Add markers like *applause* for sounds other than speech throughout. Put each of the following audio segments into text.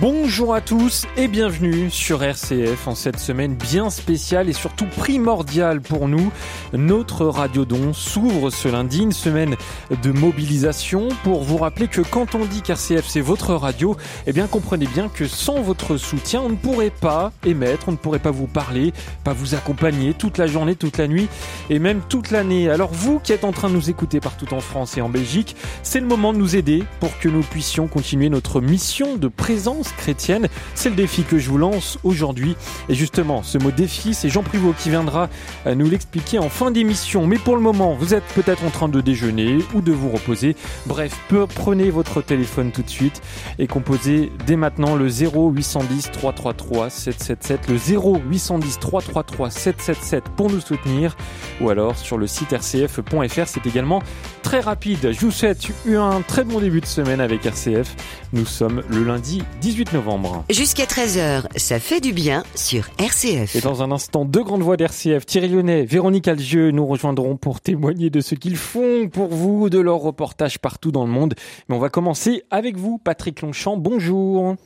Bonjour à tous et bienvenue sur RCF en cette semaine bien spéciale et surtout primordiale pour nous. Notre radiodon s'ouvre ce lundi, une semaine de mobilisation pour vous rappeler que quand on dit qu'RCF c'est votre radio, eh bien comprenez bien que sans votre soutien, on ne pourrait pas émettre, on ne pourrait pas vous parler, pas vous accompagner toute la journée, toute la nuit et même toute l'année. Alors vous qui êtes en train de nous écouter partout en France et en Belgique, c'est le moment de nous aider pour que nous puissions continuer notre mission de présence chrétienne. C'est le défi que je vous lance aujourd'hui. Et justement, ce mot défi, c'est Jean Privot qui viendra euh, nous l'expliquer en fin d'émission. Mais pour le moment, vous êtes peut-être en train de déjeuner ou de vous reposer. Bref, prenez votre téléphone tout de suite et composez dès maintenant le 0810 333 777, le 0810 333 777 pour nous soutenir ou alors sur le site rcf.fr. C'est également très rapide. Je vous souhaite un très bon début de semaine avec RCF. Nous sommes le lundi 18 novembre. Jusqu'à 13h, ça fait du bien sur RCF. Et dans un instant, deux grandes voix d'RCF, Thierry Lyonnais, Véronique Algieux nous rejoindront pour témoigner de ce qu'ils font pour vous, de leurs reportages partout dans le monde. Mais on va commencer avec vous, Patrick Longchamp. Bonjour.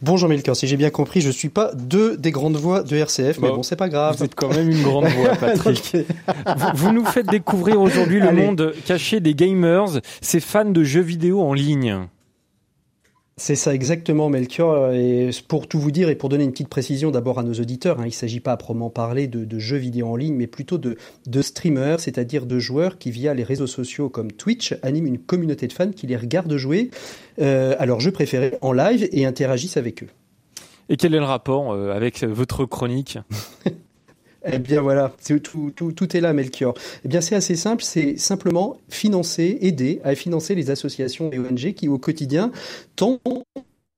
Bonjour Melchior, si j'ai bien compris, je suis pas deux des grandes voix de RCF, mais bon, c'est pas grave. Vous êtes quand même une grande voix, *laughs* Patrick. vous, vous, nous faites découvrir aujourd'hui le monde caché des gamers, ces fans de jeux vidéo en ligne. C'est ça exactement, Melchior. Et pour tout vous dire et pour donner une petite précision d'abord à nos auditeurs, hein, il ne s'agit pas à proprement parler de, de, jeux vidéo en ligne, mais plutôt de, de streamers, c'est-à-dire de joueurs qui, via les réseaux sociaux comme Twitch, animent une communauté de fans qui les regardent jouer euh, à leurs jeux préférés en live et interagissent avec eux. Et quel est le rapport euh, avec votre chronique? *laughs* Eh bien voilà, tout, tout, tout, est là, Melchior. Eh bien c'est assez simple, c'est simplement financer, aider à financer les associations et ONG qui au quotidien tentent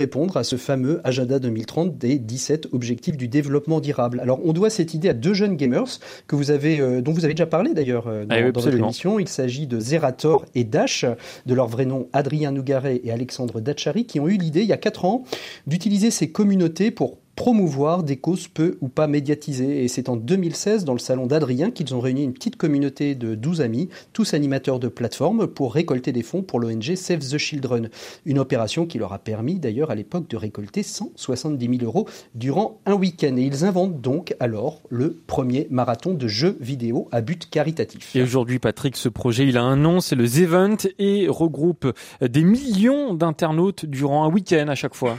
répondre à ce fameux agenda 2030 des 17 objectifs du développement durable. Alors on doit cette idée à deux jeunes gamers que vous avez, euh, dont vous avez déjà parlé d'ailleurs euh, dans, ah oui, dans votre émission. Il s'agit de Zerator et Dash, de leur vrai nom Adrien Nougaret et Alexandre Dachary, qui ont eu l'idée il y a quatre ans d'utiliser ces communautés pour promouvoir des causes peu ou pas médiatisées. Et c'est en 2016, dans le salon d'Adrien, qu'ils ont réuni une petite communauté de 12 amis, tous animateurs de plateforme, pour récolter des fonds pour l'ONG Save the Children. Une opération qui leur a permis d'ailleurs à l'époque de récolter 170 000 euros durant un week-end. Et ils inventent donc alors le premier marathon de jeux vidéo à but caritatif. Et aujourd'hui, Patrick, ce projet, il a un nom, c'est le Zevent et regroupe des millions d'internautes durant un week-end à chaque fois.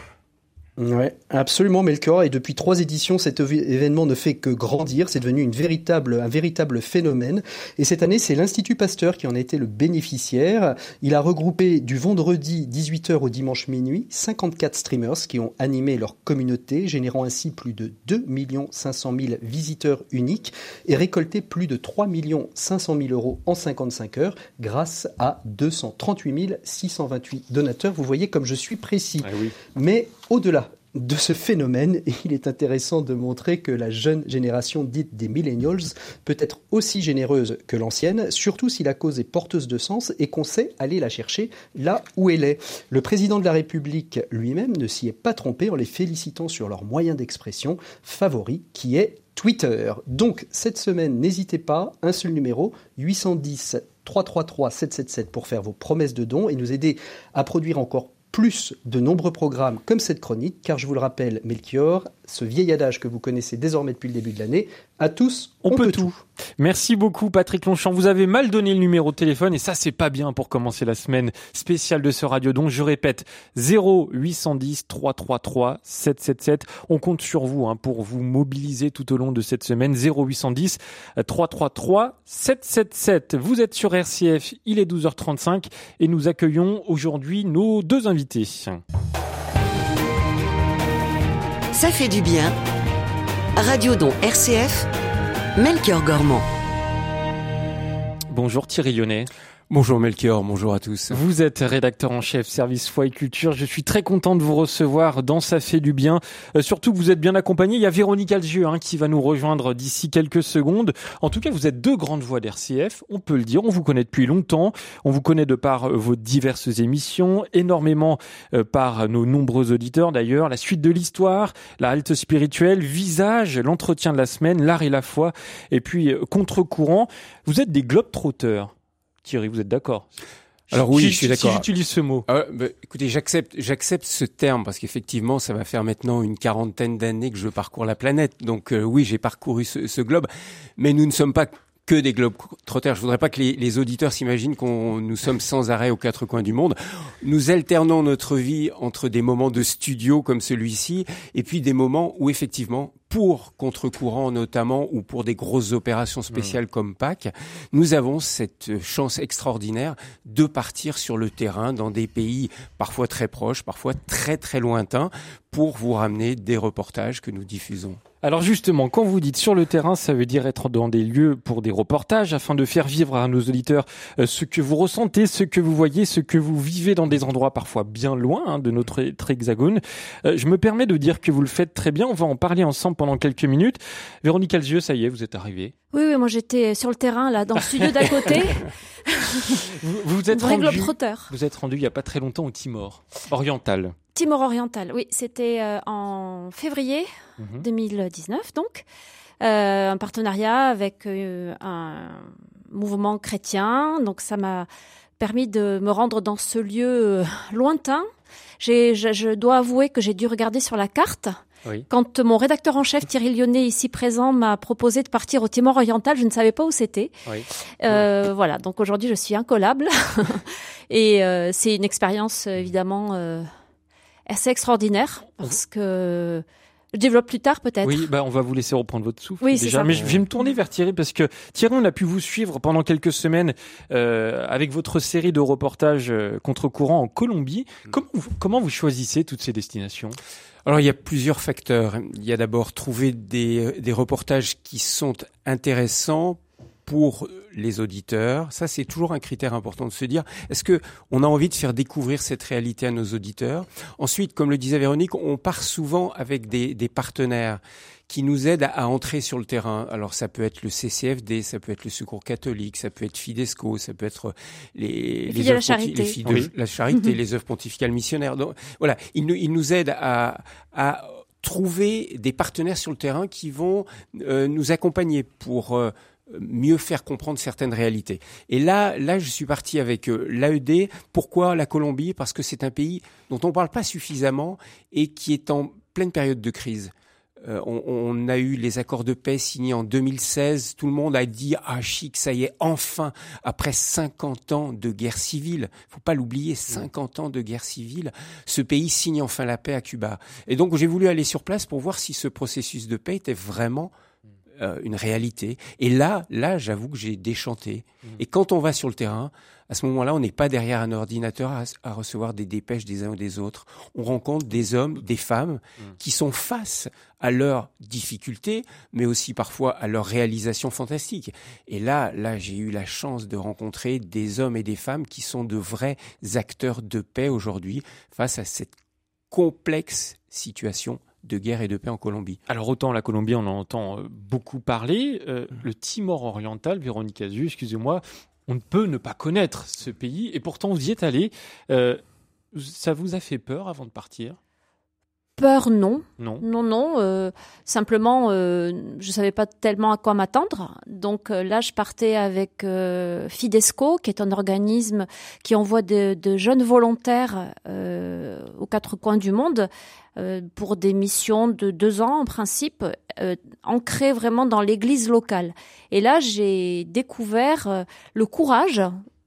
Ouais, absolument Melchior. Et depuis trois éditions, cet événement ne fait que grandir. C'est devenu une véritable, un véritable phénomène. Et cette année, c'est l'Institut Pasteur qui en a été le bénéficiaire. Il a regroupé du vendredi 18h au dimanche minuit 54 streamers qui ont animé leur communauté, générant ainsi plus de 2 500 000 visiteurs uniques et récolté plus de 3 500 000 euros en 55 heures grâce à 238 628 donateurs. Vous voyez comme je suis précis. Ah oui. Mais au-delà de ce phénomène, il est intéressant de montrer que la jeune génération dite des millennials peut être aussi généreuse que l'ancienne, surtout si la cause est porteuse de sens et qu'on sait aller la chercher là où elle est. Le président de la République lui-même ne s'y est pas trompé en les félicitant sur leur moyen d'expression favori qui est Twitter. Donc cette semaine, n'hésitez pas, un seul numéro, 810 333 777 pour faire vos promesses de dons et nous aider à produire encore plus de nombreux programmes comme cette chronique, car je vous le rappelle, Melchior, ce vieil adage que vous connaissez désormais depuis le début de l'année, à tous, on, on peut, peut tout. tout. Merci beaucoup Patrick Longchamp. Vous avez mal donné le numéro de téléphone et ça c'est pas bien pour commencer la semaine spéciale de ce radio. Donc je répète 0810 333 777. On compte sur vous hein, pour vous mobiliser tout au long de cette semaine 0810 333 777. Vous êtes sur RCF, il est 12h35 et nous accueillons aujourd'hui nos deux invités. Ça fait du bien. Radio Don RCF, Melchior Gormand. Bonjour Thierry Lyonnais. Bonjour Melchior, bonjour à tous. Vous êtes rédacteur en chef service foi et culture. Je suis très content de vous recevoir dans Ça fait du bien. Euh, surtout que vous êtes bien accompagné. Il y a Véronique Algieux hein, qui va nous rejoindre d'ici quelques secondes. En tout cas, vous êtes deux grandes voix d'RCF, on peut le dire. On vous connaît depuis longtemps. On vous connaît de par euh, vos diverses émissions, énormément euh, par nos nombreux auditeurs d'ailleurs. La suite de l'histoire, la halte spirituelle, visage, l'entretien de la semaine, l'art et la foi, et puis contre-courant. Vous êtes des globetrotters. Thierry, vous êtes d'accord? Alors oui, je suis d'accord. Si j'utilise ce mot? Ah bah, écoutez, j'accepte, j'accepte ce terme parce qu'effectivement, ça va faire maintenant une quarantaine d'années que je parcours la planète. Donc euh, oui, j'ai parcouru ce, ce, globe, mais nous ne sommes pas que des globes trotters. Je voudrais pas que les, les auditeurs s'imaginent qu'on nous sommes sans arrêt aux quatre coins du monde. Nous alternons notre vie entre des moments de studio comme celui-ci et puis des moments où effectivement pour contre-courant notamment ou pour des grosses opérations spéciales mmh. comme Pâques, nous avons cette chance extraordinaire de partir sur le terrain dans des pays parfois très proches, parfois très très lointains pour vous ramener des reportages que nous diffusons. Alors justement, quand vous dites sur le terrain, ça veut dire être dans des lieux pour des reportages afin de faire vivre à nos auditeurs euh, ce que vous ressentez, ce que vous voyez, ce que vous vivez dans des endroits parfois bien loin hein, de notre hexagone. Euh, je me permets de dire que vous le faites très bien. On va en parler ensemble pendant quelques minutes. Véronique Alzieux, ça y est, vous êtes arrivée. Oui, oui, moi j'étais sur le terrain là, dans le studio d'à côté. *laughs* vous, vous, êtes rendu, vous êtes rendu il y a pas très longtemps au Timor oriental. Timor oriental, oui, c'était euh, en février 2019 mhm. donc. Euh, un partenariat avec euh, un mouvement chrétien. Donc ça m'a permis de me rendre dans ce lieu lointain. Je, je, dois avouer que j'ai dû regarder sur la carte. Quand mon rédacteur en chef Thierry Lyonnais, ici présent, m'a proposé de partir au Timor oriental, je ne savais pas où c'était. Euh, voilà, donc aujourd'hui je suis incollable *laughs* et euh, c'est une expérience évidemment euh, assez extraordinaire parce que je développe plus tard peut-être. Oui, bah on va vous laisser reprendre votre souffle oui, déjà. Mais je vais me tourner vers Thierry parce que Thierry, on a pu vous suivre pendant quelques semaines euh, avec votre série de reportages euh, contre-courant en Colombie. Mm. Comment vous, comment vous choisissez toutes ces destinations? Alors il y a plusieurs facteurs. Il y a d'abord trouver des, des reportages qui sont intéressants pour les auditeurs. Ça, c'est toujours un critère important de se dire, est-ce que on a envie de faire découvrir cette réalité à nos auditeurs? Ensuite, comme le disait Véronique, on part souvent avec des, des partenaires qui nous aident à, entrer sur le terrain. Alors ça peut être le CCFD, ça peut être le Secours catholique, ça peut être Fidesco, ça peut être les, les, œuvres la charité, les, de la charité, *laughs* les œuvres pontificales missionnaires. Donc voilà, ils nous, ils nous aident à, à trouver des partenaires sur le terrain qui vont euh, nous accompagner pour euh, mieux faire comprendre certaines réalités. Et là, là, je suis parti avec euh, l'AED. Pourquoi la Colombie? Parce que c'est un pays dont on ne parle pas suffisamment et qui est en pleine période de crise. Euh, on, a eu les accords de paix signés en 2016. Tout le monde a dit ah chic, ça y est, enfin après 50 ans de guerre civile. Faut pas l'oublier, 50 ans de guerre civile. Ce pays signe enfin la paix à Cuba. Et donc j'ai voulu aller sur place pour voir si ce processus de paix était vraiment euh, une réalité. Et là, là, j'avoue que j'ai déchanté. Mmh. Et quand on va sur le terrain, à ce moment-là, on n'est pas derrière un ordinateur à, recevoir des dépêches des uns ou des autres. On rencontre des hommes, des femmes mmh. qui sont face à leurs difficultés, mais aussi parfois à leurs réalisations fantastiques. Et là, là, j'ai eu la chance de rencontrer des hommes et des femmes qui sont de vrais acteurs de paix aujourd'hui face à cette complexe situation de guerre et de paix en Colombie. Alors autant la Colombie, on en entend euh, beaucoup parler. Euh, mm. le Timor oriental, Véronique Azu, excusez-moi, on ne peut ne pas connaître ce pays, et pourtant vous y êtes allé. Euh, ça vous a fait peur avant de partir? Peur, non. Non, non, non. simplement, je ne savais pas tellement à quoi m'attendre. Donc là, je partais avec Fidesco, qui est un organisme qui envoie de, de jeunes volontaires aux quatre coins du monde euh, pour des missions de deux ans en principe, euh, ancrées vraiment dans l'église locale. Et là, j'ai découvert euh, le courage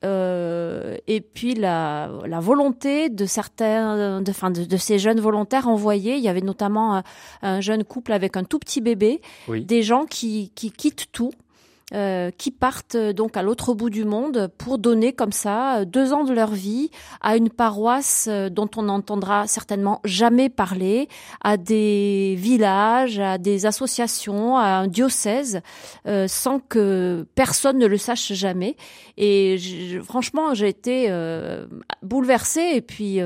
euh, et puis la, la, volonté de certains, de, fin, de, de, ces jeunes volontaires envoyés. Il y avait notamment un, jeune couple avec un tout petit bébé, des gens qui, qui quittent tout euh, qui partent euh, donc à l'autre bout du monde pour donner comme ça euh, deux ans de leur vie à une paroisse dont on n'entendra certainement jamais parler, à des villages, à des associations, à un diocèse, sans que personne ne le sache jamais. Et franchement, j'ai été bouleversée et puis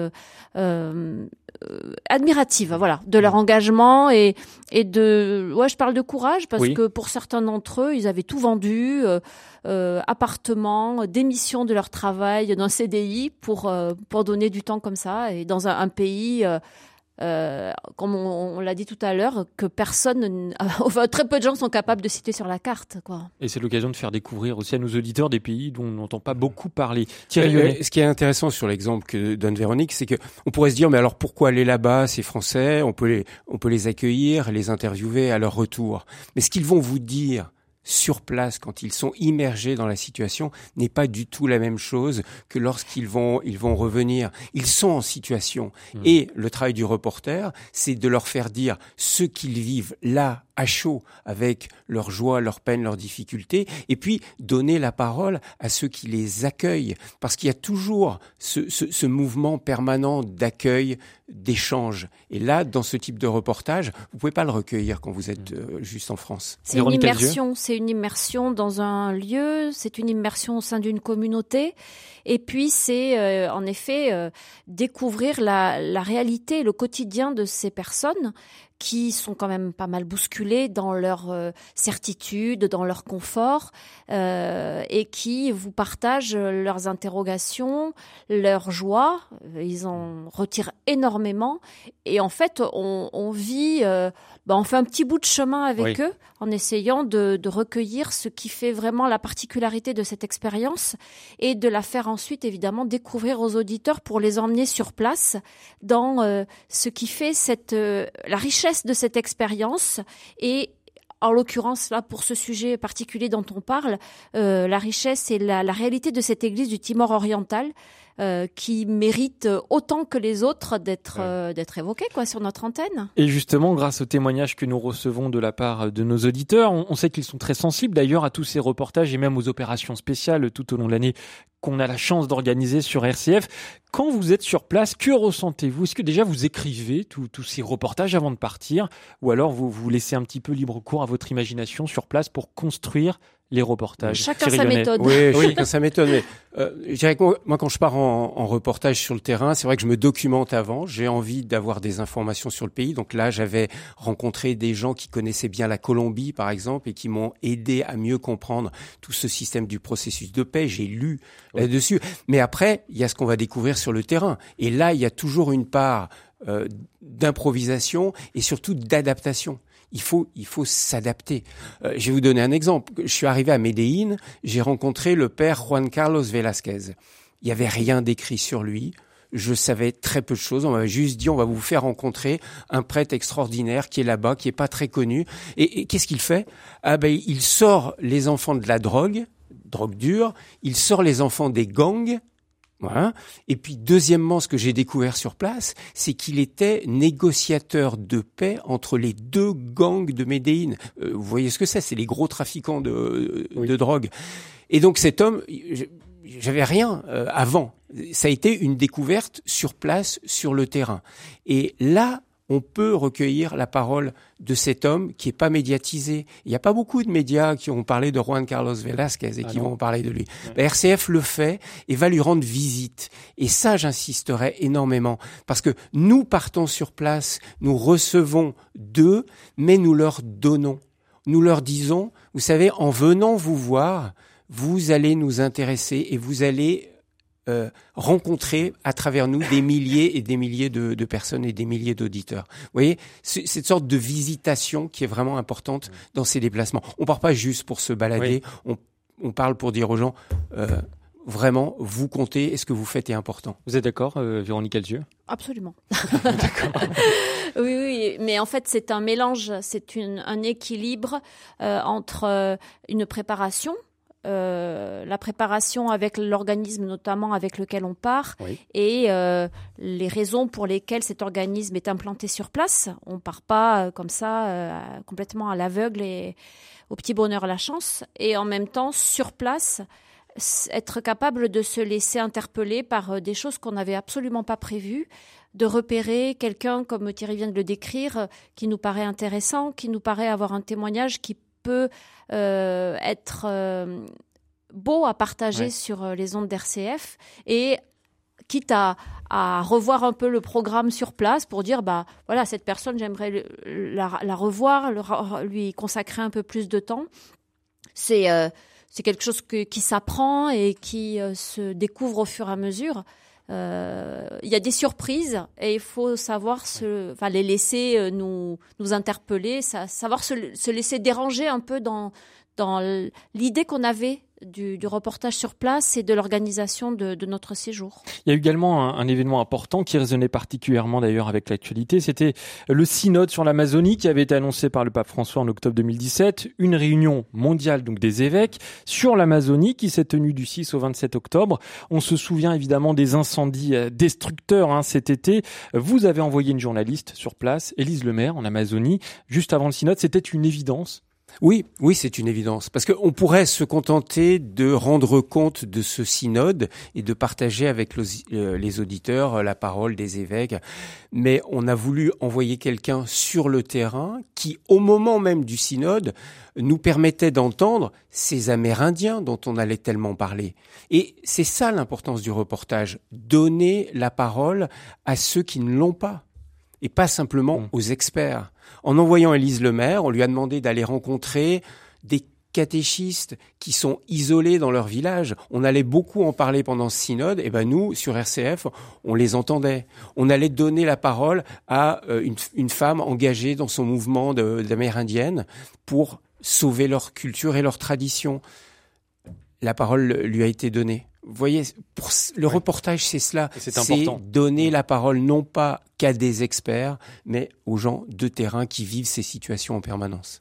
admirative, voilà, de leur engagement et et de ouais, je parle de courage parce que pour certains d'entre eux, ils avaient tout vendu, euh, euh, appartement, démission de leur travail d'un CDI pour euh, pour donner du temps comme ça et dans un, un pays euh, euh, comme on, l'a dit tout à l'heure, que personne, *laughs* enfin, très peu de gens sont capables de citer sur la carte. Quoi. Et c'est l'occasion de faire découvrir aussi à nos auditeurs des pays dont on n'entend pas beaucoup parler. Thierry euh, ce qui est intéressant sur l'exemple que donne Véronique, c'est que on pourrait se dire, mais alors pourquoi aller là-bas, ces Français? On peut les, on peut les accueillir, les interviewer à leur retour. Mais ce qu'ils vont vous dire, sur place quand ils sont immergés dans la situation n'est pas du tout la même chose que lorsqu'ils vont ils vont revenir. Ils sont en situation mmh. et le travail du reporter, c'est de leur faire dire ce qu'ils vivent là à chaud avec leur joie, leur peine, leurs difficultés, et puis donner la parole à ceux qui les accueillent, parce qu'il y a toujours ce, ce, ce mouvement permanent d'accueil, d'échange. Et là, dans ce type de reportage, vous pouvez pas le recueillir quand vous êtes euh, juste en France. C'est une immersion, c'est une immersion dans un lieu, c'est une immersion au sein d'une communauté, et puis c'est euh, en effet euh, découvrir la, la réalité, le quotidien de ces personnes qui sont quand même pas mal bousculés dans leur euh, certitude, dans leur confort, euh, et qui vous partagent leurs interrogations, leurs joies. Ils en retirent énormément, et en fait, on, on vit, euh, bah, on fait un petit bout de chemin avec eux en essayant de, de, recueillir ce qui fait vraiment la particularité de cette expérience et de la faire ensuite évidemment découvrir aux auditeurs pour les emmener sur place dans euh, ce qui fait cette la richesse de cette expérience. Et en l'occurrence là pour ce sujet particulier dont on parle, euh, la richesse et la, réalité de cette église du Timor oriental euh, qui mérite autant que les autres d'être euh, d'être évoquée quoi sur notre antenne. Et justement, grâce aux témoignages que nous recevons de la part de nos auditeurs, on, sait qu'ils sont très sensibles d'ailleurs à tous ces reportages et même aux opérations spéciales tout au long de l'année qu'on a la chance d'organiser sur RCF. Quand vous êtes sur place, que ressentez-vous? Est-ce que déjà vous écrivez tous ces reportages avant de partir? Ou alors vous vous laissez un petit peu libre cours à votre imagination sur place pour construire les reportages. Chacun sa méthode. Oui, chacun sa méthode. Mais euh, je dirais que moi, quand je pars en, en reportage sur le terrain, c'est vrai que je me documente avant. J'ai envie d'avoir des informations sur le pays. Donc là, j'avais rencontré des gens qui connaissaient bien la Colombie, par exemple, et qui m'ont aidé à mieux comprendre tout ce système du processus de paix. J'ai lu là-dessus. Mais après, il y a ce qu'on va découvrir sur le terrain. Et là, il y a toujours une part euh, d'improvisation et surtout d'adaptation il faut, il faut s'adapter. Euh, je vais vous donner un exemple. Je suis arrivé à Medellín, j'ai rencontré le père Juan Carlos Velázquez. Il n'y avait rien d'écrit sur lui. Je savais très peu de choses. On m'avait juste dit, on va vous faire rencontrer un prêtre extraordinaire qui est là-bas, qui est pas très connu. Et, et qu'est-ce qu'il fait? Ah ben, il sort les enfants de la drogue, drogue dure. Il sort les enfants des gangs voilà. Et puis deuxièmement, ce que j'ai découvert sur place, c'est qu'il était négociateur de paix entre les deux gangs de Médéine. Euh, vous voyez ce que c'est C'est les gros trafiquants de, de drogue. Et donc cet homme, j'avais rien euh, avant. Ça a été une découverte sur place, sur le terrain. Et là, on peut recueillir la parole de cet homme qui est pas médiatisé. Il n'y a pas beaucoup de médias qui ont parlé de Juan Carlos Velázquez et ah qui vont parler de lui. RCF le fait et va lui rendre visite. Et ça, j'insisterai énormément parce que nous partons sur place, nous recevons d'eux, mais nous leur donnons. Nous leur disons, vous savez, en venant vous voir, vous allez nous intéresser et vous allez euh, rencontrer à travers nous des milliers et des milliers de, de personnes et des milliers d'auditeurs. Vous voyez, cette sorte de visitation qui est vraiment importante dans ces déplacements. On part pas juste pour se balader, on, on, parle pour dire aux gens. Euh, vraiment, vous comptez et ce que vous faites est important. Vous êtes d'accord, euh, Véronique Alzieux Absolument. *laughs* oui, oui, mais en fait, c'est un mélange, c'est un équilibre euh, entre une préparation euh, la préparation avec l'organisme notamment avec lequel on part et euh, les raisons pour lesquelles cet organisme est implanté sur place. On part pas euh, comme ça complètement à l'aveugle et au petit bonheur à la chance. Et en même temps, sur place, être capable de se laisser interpeller par des choses qu'on n'avait absolument pas prévues, de repérer quelqu'un, comme Thierry vient de le décrire, qui nous paraît intéressant, qui nous paraît avoir un témoignage qui peut euh, être euh, beau à partager sur euh, les ondes d'RCF et quitte à, revoir un peu le programme sur place pour dire bah voilà cette personne j'aimerais la, revoir lui consacrer un peu plus de temps. C'est c'est quelque chose qui s'apprend et qui se découvre au fur et à mesure il y a des surprises et il faut savoir se, enfin, les laisser euh, nous, nous interpeller, savoir se, se laisser déranger un peu dans, dans l'idée qu'on avait du, reportage sur place et de l'organisation de, notre séjour. Il y a également un, événement important qui résonnait particulièrement d'ailleurs avec l'actualité. C'était le synode sur l'Amazonie qui avait été annoncé par le pape François en octobre 2017. Une réunion mondiale donc des évêques sur l'Amazonie qui s'est tenue du 6 au 27 octobre. On se souvient évidemment des incendies euh, destructeurs hein, cet été. Vous avez envoyé une journaliste sur place, Élise Lemaire, en Amazonie, juste avant le synode. C'était une évidence oui, oui, c'est une évidence. Parce qu'on pourrait se contenter de rendre compte de ce synode et de partager avec euh, les auditeurs la parole des évêques. Mais on a voulu envoyer quelqu'un sur le terrain qui, au moment même du synode, nous permettait d'entendre ces Amérindiens dont on allait tellement parler. Et c'est ça l'importance du reportage, donner la parole à ceux qui ne l'ont pas et pas simplement mmh. aux experts. En envoyant Élise Lemaire, on lui a demandé d'aller rencontrer des catéchistes qui sont isolés dans leur village. On allait beaucoup en parler pendant ce synode, et ben nous, sur RCF, on les entendait. On allait donner la parole à euh, une, une femme engagée dans son mouvement d'amérindienne pour sauver leur culture et leur tradition. La parole lui a été donnée. Vous voyez, pour le reportage, c'est cela. C'est donner la parole non pas qu'à des experts, mais aux gens de terrain qui vivent ces situations en permanence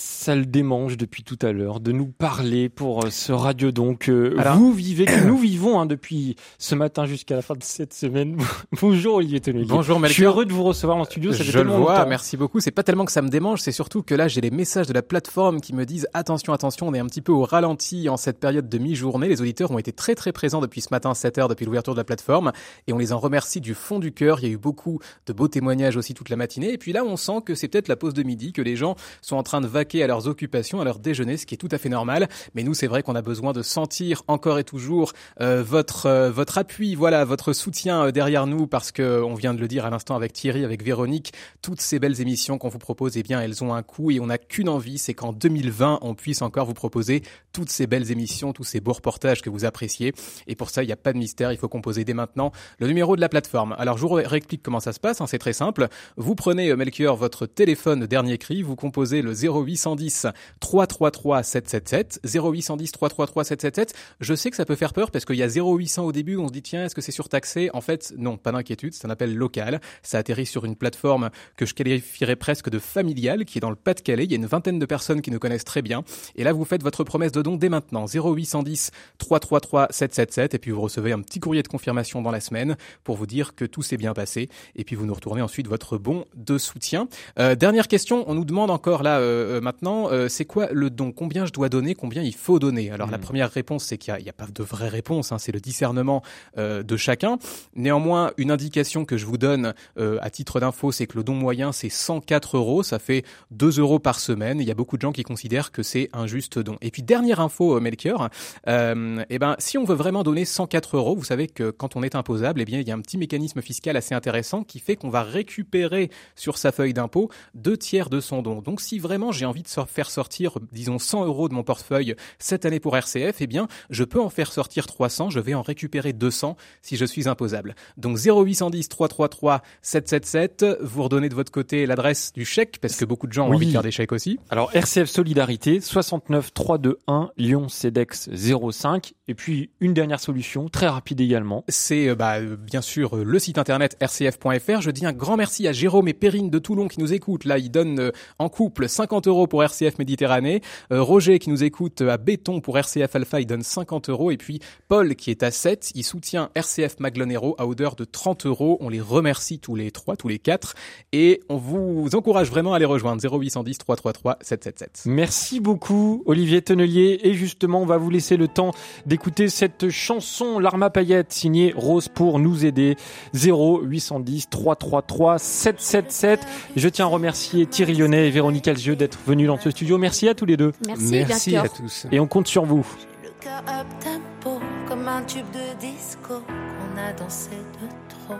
ça le démange depuis tout à l'heure de nous parler pour euh, ce radio donc euh, vous vivez que *clears throat* nous vivons hein, depuis ce matin jusqu'à la fin de cette semaine. *laughs* Bonjour Olivier Tony. Bonjour Melchior. Je suis heureux de vous recevoir en studio. Ça Je le vois, merci beaucoup. C'est pas tellement que ça me démange, c'est surtout que là j'ai les messages de la plateforme qui me disent attention, attention, on est un petit peu au ralenti en cette période de mi-journée. Les auditeurs ont été très très présents depuis ce matin 7 heures depuis l'ouverture de la plateforme et on les en remercie du fond du cœur. Il y a eu beaucoup de beaux témoignages aussi toute la matinée et puis là on sent que c'est peut-être la pause de midi que les gens sont en train de vaquer à leurs occupations, à leur déjeuner, ce qui est tout à fait normal. Mais nous, c'est vrai qu'on a besoin de sentir encore et toujours euh, votre euh, votre appui, voilà, votre soutien euh, derrière nous, parce que on vient de le dire à l'instant avec Thierry, avec Véronique, toutes ces belles émissions qu'on vous propose, eh bien, elles ont un coût et on n'a qu'une envie, c'est qu'en 2020, on puisse encore vous proposer toutes ces belles émissions, tous ces beaux reportages que vous appréciez. Et pour ça, il n'y a pas de mystère, il faut composer dès maintenant le numéro de la plateforme. Alors, je vous réexplique comment ça se passe, hein, c'est très simple. Vous prenez, Melchior, votre téléphone dernier cri, vous composez le 0810 333 777 0810 333 777. Je sais que ça peut faire peur parce qu'il y a 0800 au début, on se dit tiens, est-ce que c'est surtaxé? En fait, non, pas d'inquiétude, c'est un appel local. Ça atterrit sur une plateforme que je qualifierais presque de familiale qui est dans le Pas-de-Calais. Il y a une vingtaine de personnes qui nous connaissent très bien. Et là, vous faites votre promesse de don dès maintenant 0810 333 777 et puis vous recevez un petit courrier de confirmation dans la semaine pour vous dire que tout s'est bien passé et puis vous nous retournez ensuite votre bon de soutien. Euh, dernière question, on nous demande encore là euh, euh maintenant euh, c'est quoi le don? Combien je dois donner? Combien il faut donner? Alors la hmm. première réponse, c'est qu'il n'y a, pas de vraie réponse, hein, c'est le discernement euh, de chacun. Néanmoins, une indication que je vous donne euh, à titre d'info, c'est que le don moyen, c'est 104 euros, ça fait 2 euros par semaine. Il y a beaucoup de gens qui considèrent que c'est un juste don. Et puis dernière info, euh, Melchior, euh, eh ben, si on veut vraiment donner 104 euros, vous savez que quand on est imposable, eh bien, il y a un petit mécanisme fiscal assez intéressant qui fait qu'on va récupérer sur sa feuille d'impôt deux tiers de son don. Donc si vraiment j'ai envie de faire sortir disons, 100 euros de mon portefeuille cette année pour RCF, eh bien, je peux en faire sortir 300, je vais en récupérer 200 si je suis imposable. Donc 0810 333 777, vous redonnez de votre côté l'adresse du chèque, parce que beaucoup de gens ont envie de faire des chèques aussi. Alors RCF Solidarité, 69 321 Lyon CEDEX 05, et puis une dernière solution, très rapide également. C'est euh, bah, bien sûr le site internet rcf.fr. Je dis un grand merci à Jérôme et Perrine de Toulon qui nous écoutent. Là, ils donnent euh, en couple 50 euros pour RCF Méditerranée. Euh, Roger qui nous écoute à Béton pour RCF Alpha, il donne 50 euros. Et puis Paul qui est à 7, il soutient RCF Maglonero à hauteur de 30 euros. On les remercie tous les trois, tous les quatre. Et on vous encourage vraiment à les rejoindre. 0810 333 777. Merci beaucoup Olivier Tonnelier. Et justement, on va vous laisser le temps d'écouter cette chanson L'Arma Paillette signée Rose pour nous aider. 0810 333 777. Je tiens à remercier Thierry Lyonnais et Véronique Alzieux d'être venus dans ce studio. Merci à tous les deux. Merci, Merci à tous. Et on compte sur vous. Le cœur up tempo, comme un tube de disco qu'on a dansé de trop.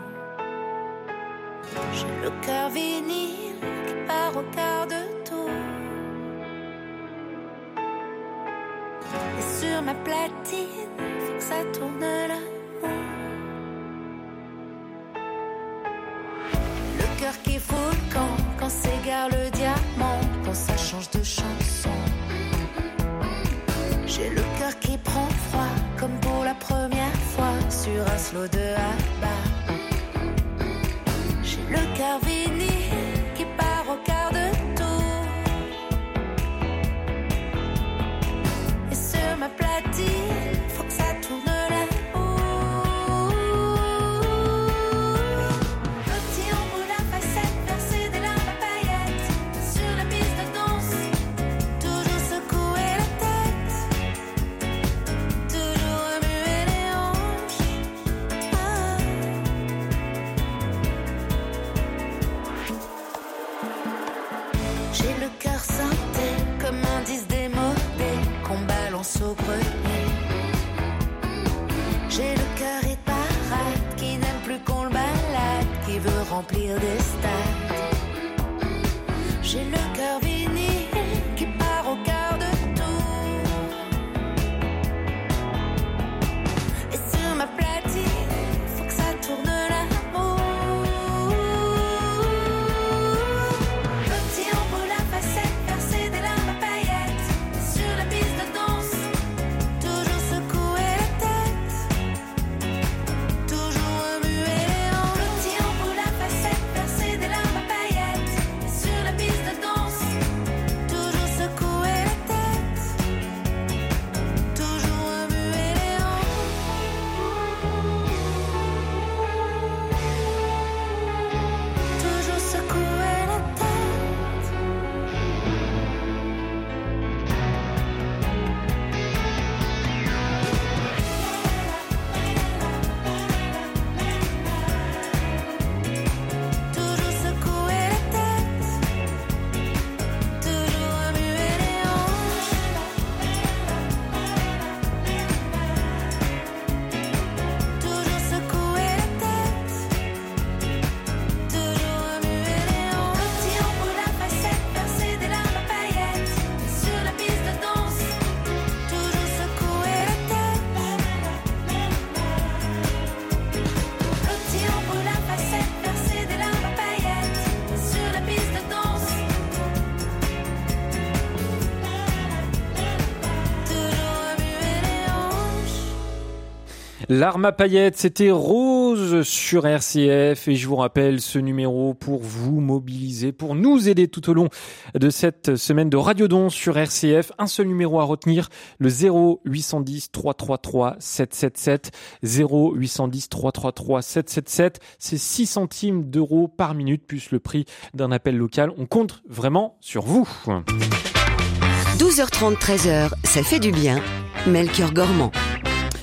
J'ai le cœur vinyle qui part au quart de tour. Et sur ma platine, faut que ça tourne l'amour. Le cœur qui fout sur un slow de Abba. J'ai le cœur L'arme à paillettes, c'était Rose sur RCF et je vous rappelle ce numéro pour vous mobiliser, pour nous aider tout au long de cette semaine de Radiodon sur RCF. Un seul numéro à retenir, le 0810 333 777. 0810 333 777. C'est 6 centimes d'euros par minute plus le prix d'un appel local. On compte vraiment sur vous. 12h30, 13h, ça fait du bien. Melchior Gormand.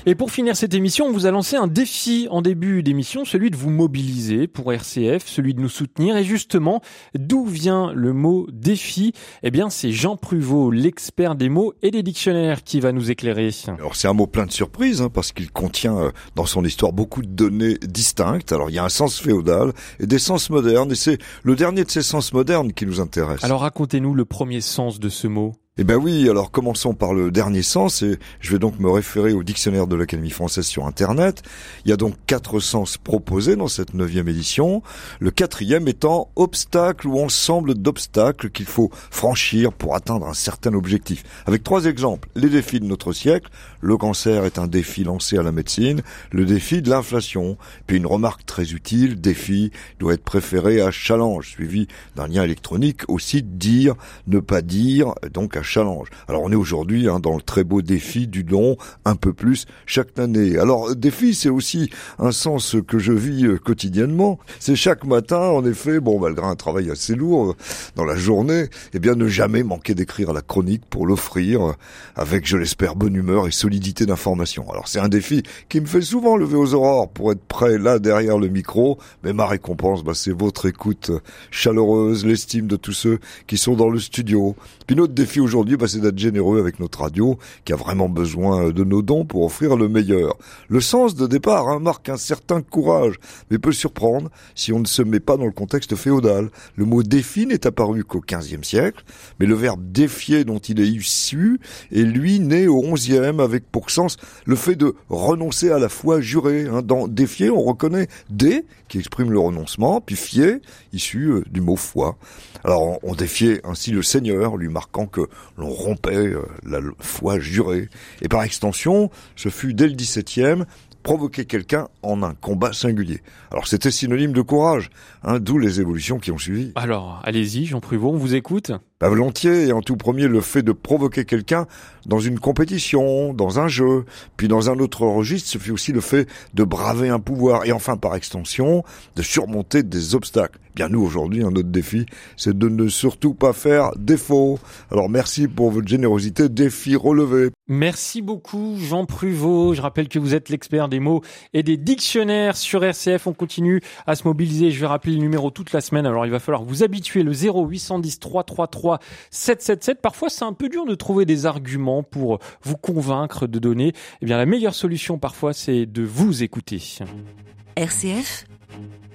Et pour finir cette émission, on vous a lancé un défi en début d'émission, celui de vous mobiliser pour RCF, celui de nous soutenir. Et justement, d'où vient le mot défi? Eh bien, c'est Jean Pruvot, l'expert des mots et des dictionnaires, qui va nous éclairer. Alors c'est un mot plein de surprises hein, parce qu'il contient euh, dans son histoire beaucoup de données distinctes. Alors il y a un sens féodal et des sens modernes et c'est le dernier de ces sens modernes qui nous intéresse. Alors racontez-nous le premier sens de ce mot. Eh ben oui, alors commençons par le dernier sens et je vais donc me référer au dictionnaire de l'Académie française sur Internet. Il y a donc quatre sens proposés dans cette neuvième édition. Le quatrième étant obstacle ou ensemble d'obstacles qu'il faut franchir pour atteindre un certain objectif. Avec trois exemples. Les défis de notre siècle. Le cancer est un défi lancé à la médecine. Le défi de l'inflation. Puis une remarque très utile. Défi doit être préféré à challenge, suivi d'un lien électronique aussi dire, ne pas dire, donc à challenge. Alors on est aujourd'hui hein, dans le très beau défi du don, un peu plus chaque année. Alors défi, c'est aussi un sens que je vis euh, quotidiennement. C'est chaque matin, en effet, bon, malgré un travail assez lourd euh, dans la journée, eh bien ne jamais manquer d'écrire la chronique pour l'offrir euh, avec, je l'espère, bonne humeur et solidité d'information. Alors c'est un défi qui me fait souvent lever aux aurores pour être prêt là derrière le micro, mais ma récompense, bah, c'est votre écoute chaleureuse, l'estime de tous ceux qui sont dans le studio. Puis notre défi aujourd'hui, bah, c'est d'être généreux avec notre radio, qui a vraiment besoin de nos dons pour offrir le meilleur. Le sens de départ hein, marque un certain courage, mais peut surprendre si on ne se met pas dans le contexte féodal. Le mot défi n'est apparu qu'au XVe siècle, mais le verbe défier dont il est issu est lui né au XIe avec pour sens le fait de renoncer à la foi jurée. Hein. Dans défier, on reconnaît dé qui exprime le renoncement, puis fier, issu euh, du mot foi. Alors on défiait ainsi le Seigneur, lui marquant que l'on rompait euh, la foi jurée. Et par extension, ce fut dès le XVIIe provoquer quelqu'un en un combat singulier. Alors c'était synonyme de courage, hein, d'où les évolutions qui ont suivi. Alors, allez-y, Jean Pruvot, on vous écoute. Pas volontiers, et en tout premier le fait de provoquer quelqu'un dans une compétition, dans un jeu, puis dans un autre registre, ce fut aussi le fait de braver un pouvoir, et enfin par extension, de surmonter des obstacles. Bien nous aujourd'hui, un autre défi, c'est de ne surtout pas faire défaut. Alors merci pour votre générosité, défi relevé. Merci beaucoup Jean Pruvot. Je rappelle que vous êtes l'expert des mots et des dictionnaires sur RCF. On continue à se mobiliser. Je vais rappeler le numéro toute la semaine. Alors il va falloir vous habituer le 0810 333 777. Parfois, c'est un peu dur de trouver des arguments pour vous convaincre de donner. Eh bien, la meilleure solution parfois, c'est de vous écouter. RCF,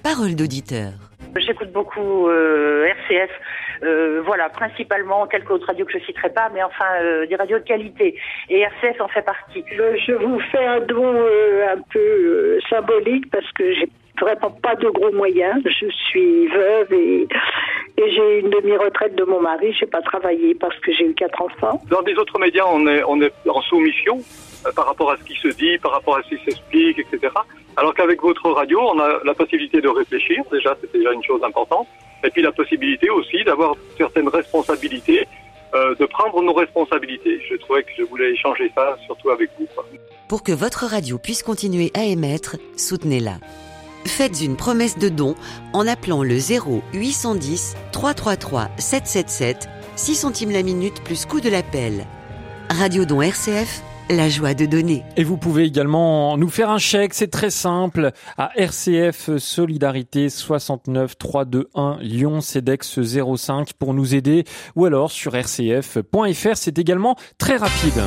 parole d'auditeur. J'écoute beaucoup euh, RCF, euh, voilà, principalement quelques autres radios que je citerai pas, mais enfin euh, des radios de qualité. Et RCF en fait partie. Je vous fais un don un peu symbolique parce que j'ai vraiment pas de gros moyens. Je suis veuve et, et j'ai une demi-retraite de mon mari. J'ai pas travaillé parce que j'ai eu quatre enfants. Dans des autres médias, on est, on est en soumission euh, par rapport à ce qui se dit, par rapport à ce qui s'explique, etc. Alors qu'avec votre radio, on a la possibilité de réfléchir. Déjà, c'est déjà une chose importante. Et puis la possibilité aussi d'avoir certaines responsabilités, euh, de prendre nos responsabilités. Je trouvais que je voulais échanger ça, surtout avec vous. Quoi. Pour que votre radio puisse continuer à émettre, soutenez-la. Faites une promesse de don en appelant le 0 810 333 777, 6 centimes la minute plus coût de l'appel. Radio Don RCF, la joie de donner. Et vous pouvez également nous faire un chèque, c'est très simple, à RCF Solidarité 69 321 Lyon CEDEX 05 pour nous aider, ou alors sur rcf.fr, c'est également très rapide.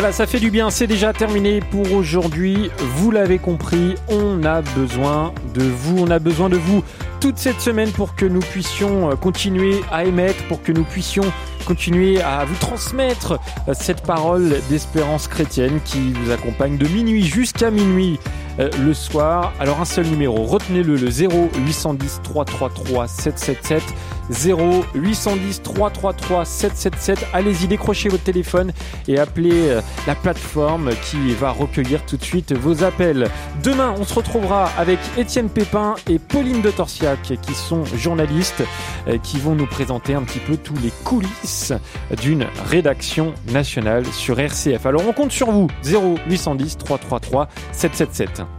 Voilà, ça fait du bien, c'est déjà terminé pour aujourd'hui. Vous l'avez compris, on a besoin de vous, on a besoin de vous toute cette semaine pour que nous puissions euh, continuer à émettre, pour que nous puissions continuer à vous transmettre euh, cette parole d'espérance chrétienne qui vous accompagne de minuit jusqu'à minuit euh, le soir. Alors un seul numéro, retenez-le, le 0 810 333 777. 0 810 333 777. Allez-y, décrochez votre téléphone et appelez euh, la plateforme qui va recueillir tout de suite vos appels. Demain, on se retrouvera avec Étienne Pépin et Pauline de Torsiac qui sont journalistes euh, qui vont nous présenter un petit peu tous les coulisses d'une rédaction nationale sur RCF. Alors on compte sur vous 0 810 333 777.